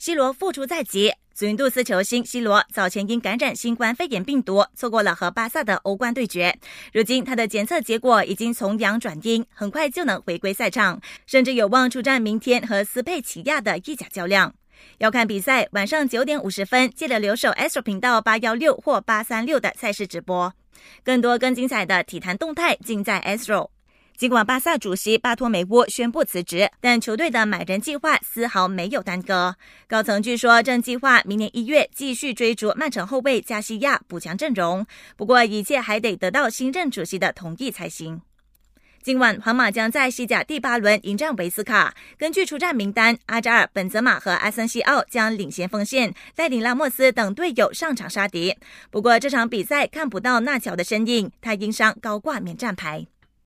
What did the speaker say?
C 罗复出在即，祖云度斯球星 C 罗早前因感染新冠肺炎病毒，错过了和巴萨的欧冠对决。如今他的检测结果已经从阳转阴，很快就能回归赛场，甚至有望出战明天和斯佩齐亚的意甲较量。要看比赛，晚上九点五十分，记得留守 Astro 频道八幺六或八三六的赛事直播。更多更精彩的体坛动态尽在 Astro。尽管巴萨主席巴托梅乌宣布辞职，但球队的买人计划丝毫没有耽搁。高层据说正计划明年一月继续追逐曼城后卫加西亚补强阵容，不过一切还得得到新任主席的同意才行。今晚皇马将在西甲第八轮迎战维斯卡。根据出战名单，阿扎尔、本泽马和阿森西奥将领衔锋线，带领拉莫斯等队友上场杀敌。不过这场比赛看不到纳乔的身影，他因伤高挂免战牌。